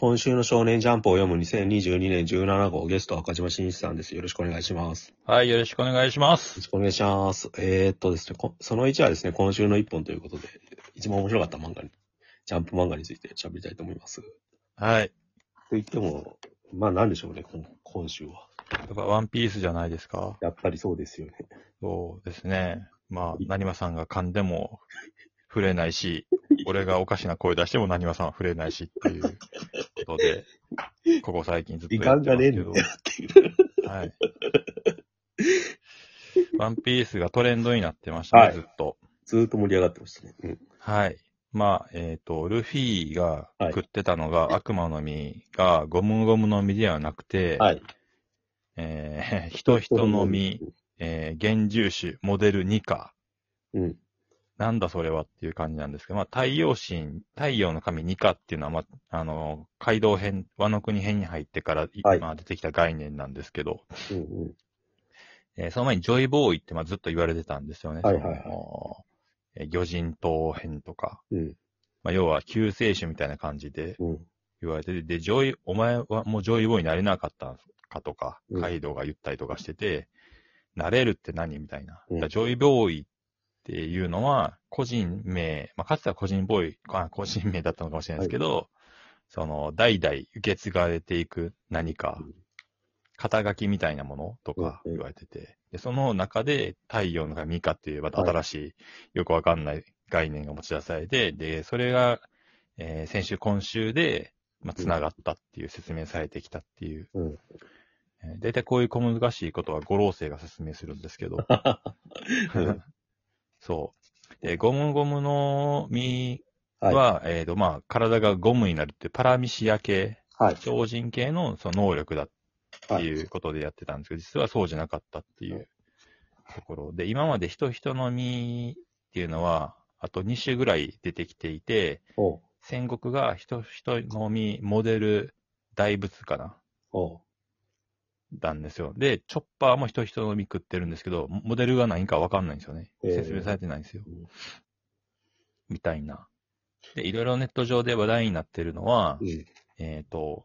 今週の少年ジャンプを読む2022年17号ゲスト赤島真一さんです。よろしくお願いします。よはい、よろしくお願いします。ろしくお願いします。えー、っとですね、こその1はですね、今週の1本ということで、一番面白かった漫画に、ジャンプ漫画について喋りたいと思います。とはい。言っても、まあなんでしょうね、今今週は。やっぱワンピースじゃないですか。やっぱりそうですよね。そうですね。まあ、なにわさんが噛んでも触れないし、俺がおかしな声出してもなにわさんは触れないしっていう ことで、ここ最近ずっと時やってますけど。はい。ワンピースがトレンドになってましたね、はいずっと。ずーっと盛り上がってましたね。うん。はい。まあ、えっ、と、ルフィがはい食ってたのが、悪魔の実がゴムゴムの実ではなくて、はい。えー、人人の実、えー、幻獣種、モデルニカ。うん。なんだそれはっていう感じなんですけど、まあ、太陽神、太陽の神ニカっていうのは、まあ、あの、カイドウ編、ワノ国編に入ってから、いはいまあ、出てきた概念なんですけど、うんうん。えーその前にジョイボーイって、まあ、ずっと言われてたんですよね。はいはいはいえー魚人島編とか、うん。まあ、要は救世主みたいな感じでうん。言われてて、で、ジョイ、お前はもうジョイボーイになれなかったかとかうん、カイドウが言ったりとかしてて、なれるって何みたいな。ジョイボーイっていうのは、個人名、まあ、かつては個人ボーイ、あ個人名だったのかもしれないですけど、その、代々受け継がれていく何かうん、肩書きみたいなものとかうん言われてて、で、その中で太陽の神かっていうまた新しい、よくわかんない概念が持ち出されて、で、それが、えー先週、今週で、まあ、繋がったっていう説明されてきたっていう。うん。えー大体こういう小難しいことは五老星が説明するんですけど、そう。で、ゴムゴムの実はい。は、えっ、と、まあ、体がゴムになるっていうパラミシア系、はい。超人系のその能力だってはい。いうことでやってたんですけど、実はそうじゃなかったっていうところで、今まで人人の実っていうのは、あと2種ぐらい出てきていて。戦国が人人の実モデル大仏かなおう。なんですよ。で、チョッパーも人人の実食ってるんですけど、モデルが何かわかんないんですよね。説明されてないんですようん。みたいな。で、いろいろネット上で話題になってるのは、うん。えっ、と、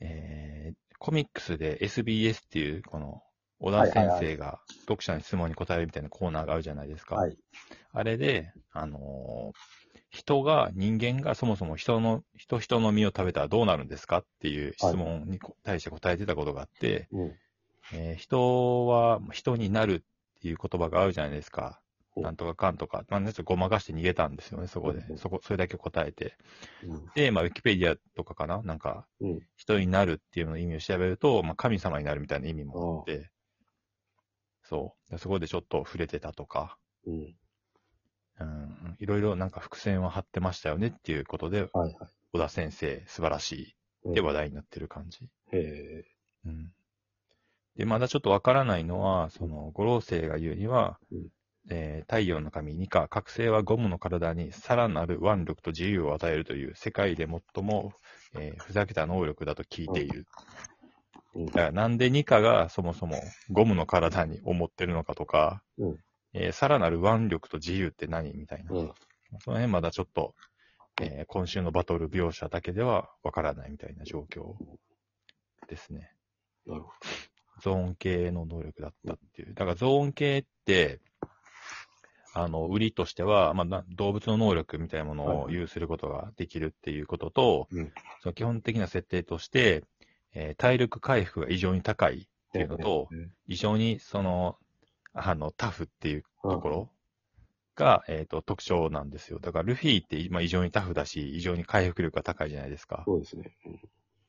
えー、コミックスで SBS っていう、この、小田先生が読者の質問に答えるみたいなコーナーがあるじゃないですか。はい。あれで、あのー人が、人間がそもそも人の、人人の身を食べたらどうなるんですかっていう質問にこ対して答えてたことがあって、うん。えー人は人になるっていう言葉があるじゃないですか。うんなんとかかんとか。まあ、ちょっとごまかして逃げたんですよね、そこでう。んそこ、それだけ答えて。うん。で、まあ、ウィキペディアとかかな？なんか、うん。人になるっていうのの意味を調べると、まあ、神様になるみたいな意味もあって、そう。でそこでちょっと触れてたとか、うん。うん、いろいろなんか伏線を張ってましたよねっていうことで、はいはい。小田先生素晴らしうんいって話題になってる感じ。へえ。うん。で、まだちょっとわからないのは、その、五老星が言うには、うんえー太陽の神ニカ、覚醒はゴムの体にさらなる腕力と自由を与えるという世界で最も、えーふざけた能力だと聞いている。うんだからなんでニカがそもそもゴムの体に思ってるのかとか、うんえーさらなる腕力と自由って何みたいな。うん。その辺まだちょっと、えー今週のバトル描写だけではわからないみたいな状況ですね。なるほゾーン系の能力だったっていう。だからゾーン系って、あの、売りとしては、まあな、動物の能力みたいなものを有することができるっていうことと、うんその基本的な設定として、えー体力回復が異常に高いっていうのと、うん異常にその、あの、タフっていうところが、えっ、と、特徴なんですよ。だからルフィって、まあ、異常にタフだし、異常に回復力が高いじゃないですか。そうですね。うん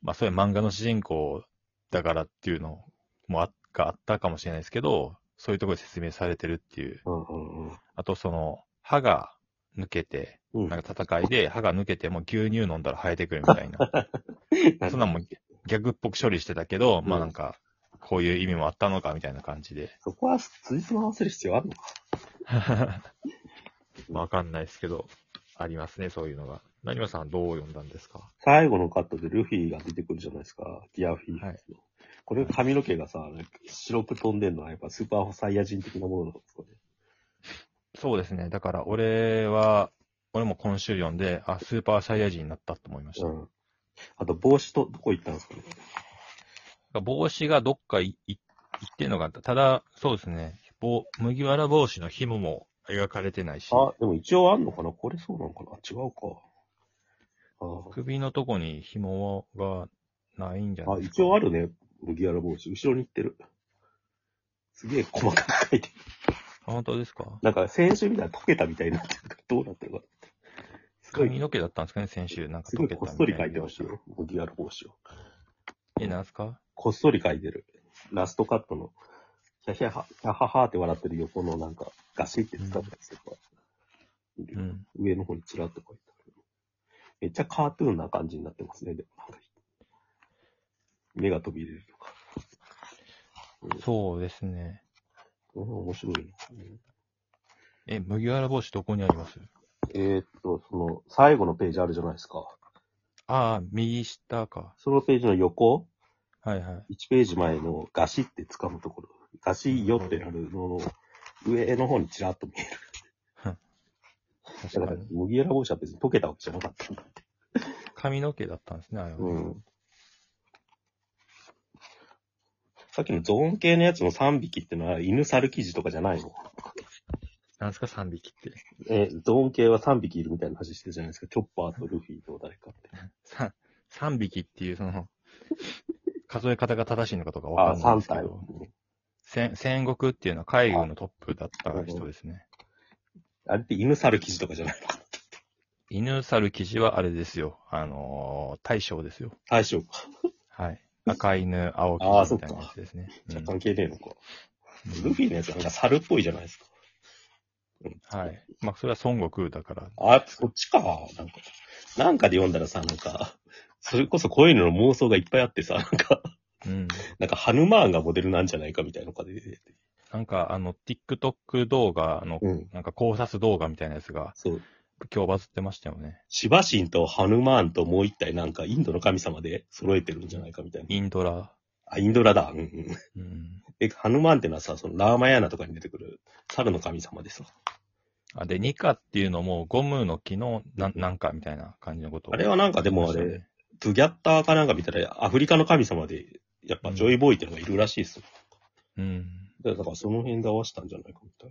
まあ、そういう漫画の主人公だからっていうのもあがあったかもしれないですけど、そういうところで説明されてるっていう。うんうんうん。あと、その、歯が抜けて、うんなんか戦いで歯が抜けても牛乳飲んだら生えてくるみたいな。そんなんもギャグっぽく処理してたけど、まあなんか、こういう意味もあったのかみたいな感じで。そこは、辻褄合わせる必要あるのか わかんないですけど、ありますね、そういうのが。何さんどう読んだんですか？最後のカットでルフィが出てくるじゃないですか。ギアフィー。はいこれ髪の毛がさ、白く飛んでんのはやっぱスーパーサイヤ人的なものなんですかね。そうですね。だから俺は、俺も今週読んで、あ、スーパーサイヤ人になったと思いました。うん。あと帽子とどこ行ったんですかね。帽子がどっかいい行ってんのかただ、そうですね。帽麦わら帽子の紐も描かれてないし、あ、でも一応あんのかな？これそうなのかな？違うか。あ首のとこに紐がないんじゃなあ、いですか。一応あるね。麦わら帽子。後ろに行ってる。すげえ細かく書いてる。あ本当ですか？なんか先週みたいな溶けたみたいになってるからどうなってるかい、髪の毛だったんですかね、先週。なんかすごい溶けたこっそり書いてますよ。麦わら帽子を。え、なんすか？こっそり書いてる。ラストカットの、ヒャヒャハ、ヒャハハって笑ってる横のなんか、ガシって使ったやつとか、うん。上の方にちらっと書いてある。めっちゃカートゥーンな感じになってますね、でもなんか。目が飛び出るとか。そうですね。うん、面白いな。うんえ、麦わら帽子どこにあります？えーっと、その、最後のページあるじゃないですか。ああ、右下か。そのページの横、はいはい。1ページ前のガシって掴むところ、ガシよってなるのの上の方にちらっと見える。確だからかに。、麦わら帽子は別に溶けたわけじゃなかったんだって。髪の毛だったんですね、あれは。うん。さっきのゾーン系のやつの3匹ってのは犬猿記事とかじゃないの？なんすか、3匹って。え、ゾーン系は3匹いるみたいな話してるじゃないですか。チョッパーとルフィと誰かって。さ3匹っていう、その、数え方が正しいのかとかあわかんない3ですけ体。ど、戦戦国っていうのは海軍のトップだった人ですね。あれって犬猿記事とかじゃないの？犬猿記事はあれですよ。あのー大将ですよ。大将か。はい。赤犬、青あー記事みたいなやつですね。じゃあうん関係ねえのか。うんルフィのやつはなんか猿っぽいじゃないですか。はい。まあ、それは孫悟空だから。あ、そっちか。なんか、なんかで読んだらさ、なんか、それこそこういうのの妄想がいっぱいあってさ、なんか、うん。なんかハヌマーンがモデルなんじゃないかみたいなのが出てて。なんか、あの、TikTok 動画の、うん。なんか考察動画みたいなやつが、そう。今日バズってましたよね。シバ神とハヌマーンともう一体なんかインドの神様で揃えてるんじゃないかみたいな。インドラ。あ、インドラだ。うんうん。うん。え、ハヌマーンってのはさ、そのラーマヤーナとかに出てくる猿の神様でさ。あ、で、ニカっていうのもゴムの木のななんかみたいな感じのことをあれはなんかでもあれ言ってましたねトゥギャッターかなんか見たらアフリカの神様で、やっぱジョイボーイってのがいるらしいっすよ。うん。だからその辺で合わせたんじゃないかみたい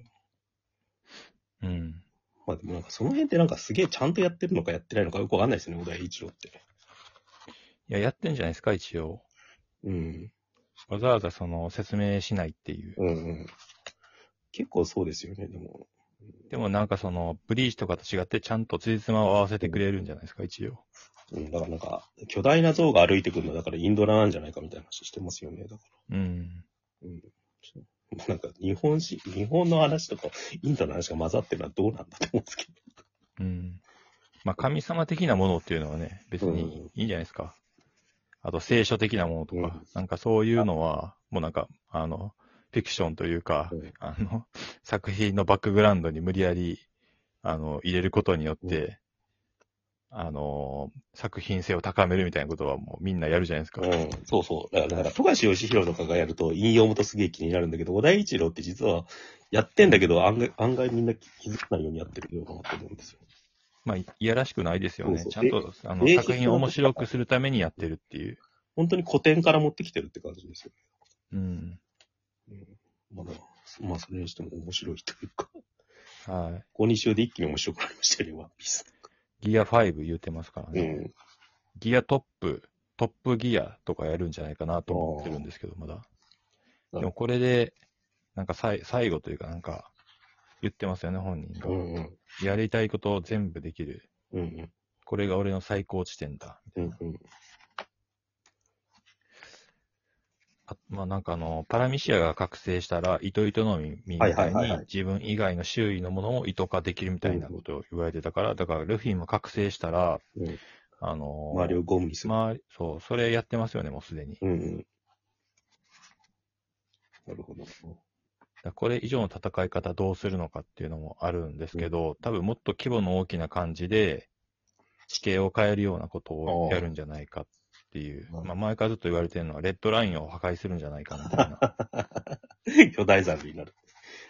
な。うん。まあでもなんかその辺ってなんかすげえちゃんとやってるのかやってないのかよくわかんないですよね、小田栄一郎って。いや、やってんじゃないですか、一応。うん。わざわざその説明しないっていう。うんうん。結構そうですよね、でも。でもなんかその、ブリーチとかと違ってちゃんと辻褄を合わせてくれるんじゃないですか、一応。うん、だからなんか、巨大な像が歩いてくるのだからインドラなんじゃないかみたいな話してますよね、だから。うん。うん。なんか日本史、日本の話とかインドの話が混ざってるのはどうなんだと思うんですけど。うん。まあ、神様的なものっていうのはね、別にいいんじゃないですか。あと、聖書的なものとか、うんなんかそういうのは、もうなんか、あの、フィクションというか、うんあの、作品のバックグラウンドに無理やり、あの、入れることによって、うあの、作品性を高めるみたいなことはもうみんなやるじゃないですか。うん、そうそう。だから、だから富樫義弘とかがやると引用元すげえ気になるんだけど、小田栄一郎って実はやってんだけど、案外案外みんな気づかないようにやってるようなと思うんですよ。まあ、いやらしくないですよね。そうそうちゃんと、あの、え作品を面白くするためにやってるっていう。本当に古典から持ってきてるって感じですよ。うん。うん、まだ、まあそれにしても面白いというか、こはい。こ2週で一気に面白くなりましたよね、ワンピース。ギア5言ってますからね。うん。ギアトップ、トップギアとかやるんじゃないかなと思ってるんですけど、まだ。うんでもこれで、なんかさい最後というかなんか、言ってますよね、本人が。うんうん。やりたいことを全部できる。うんうん。これが俺の最高地点だ。みたいな。うんうん。あまあなんかあの、パラミシアが覚醒したら、糸糸のみみたいに自分以外の周囲のものを糸化できるみたいなことを言われてたから、だからルフィも覚醒したら、うんあの周りをゴムにする。そう、それやってますよね、もうすでに。うんうん。なるほど。これ以上の戦い方どうするのかっていうのもあるんですけど、多分もっと規模の大きな感じで、地形を変えるようなことをやるんじゃないかっていう。まあ前からずっと言われてるのは、レッドラインを破壊するんじゃないかみたいな。巨大ザルになる。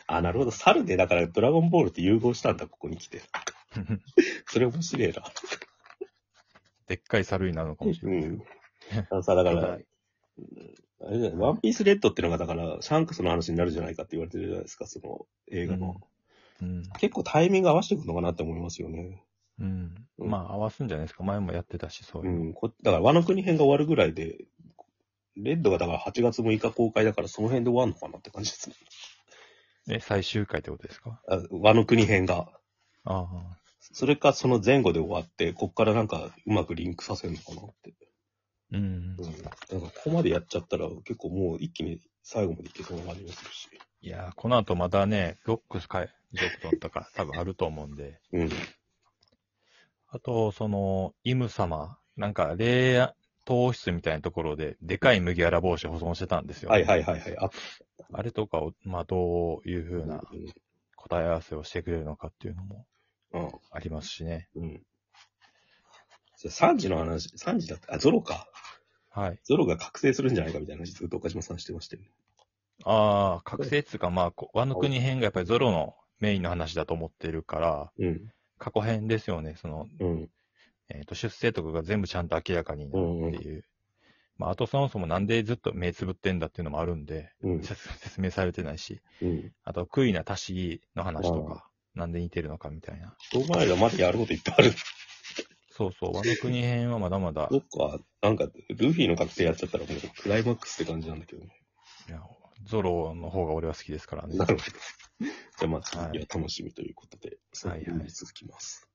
あ、なるほど。猿で、だからドラゴンボールって融合したんだ、ここに来て。それ面白いな。でっかい猿になるのかもしれない。うん。あのさ、だから、はいあれだよワンピースレッドっていうのが、だから、シャンクスの話になるじゃないかって言われてるじゃないですか、その映画の。うん。結構タイミング合わせてくるのかなって思いますよね。うん。うんまあ、合わすんじゃないですか。前もやってたし、そうういうの。ん。こだから、和の国編が終わるぐらいで、レッドがだから8月6日公開だから、その辺で終わるのかなって感じですね。え、最終回ってことですか？あ和の国編が。ああ。それか、その前後で終わって、こっからなんか、うまくリンクさせるのかなって。うんうん。。なんか、ここまでやっちゃったら、結構もう一気に最後までいけそうな感じがするし。いやー、この後まだね、ロックスかい、ロックだったか、多分あると思うんで。うん。あと、その、イム様、なんか、霊糖室みたいなところで、でかい麦わら帽子保存してたんですよ。はいはいはいはい。ああれとかを、まあ、どういうふうなうん答え合わせをしてくれるのかっていうのもうん。ありますしね。うん。じゃあ3時の話、3時だった、あ、ゾロか。はい。ゾロが覚醒するんじゃないかみたいな話ずっと岡島さんしてましたよね。ああ、覚醒っつうか、まあ、こワノ国編がやっぱりゾロのメインの話だと思ってるから、うん。過去編ですよね。その、うん。えっ、と、出生とかが全部ちゃんと明らかになるっていう。まあ、あとそもそもなんでずっと目つぶってんだっていうのもあるんで、うん。説 説明されてないし、うん。あと、クイナ足しの話とか、なんで似てるのかみたいな。お前らまだやることいっぱいある。そうそう、ワノ国編はまだまだ、そっか、なんか、ルフィの覚醒やっちゃったらもうクライマックスって感じなんだけどね。いやゾロの方が俺は好きですからね。なるほど。じゃあまあ次は楽しみということで、はいはい続きます。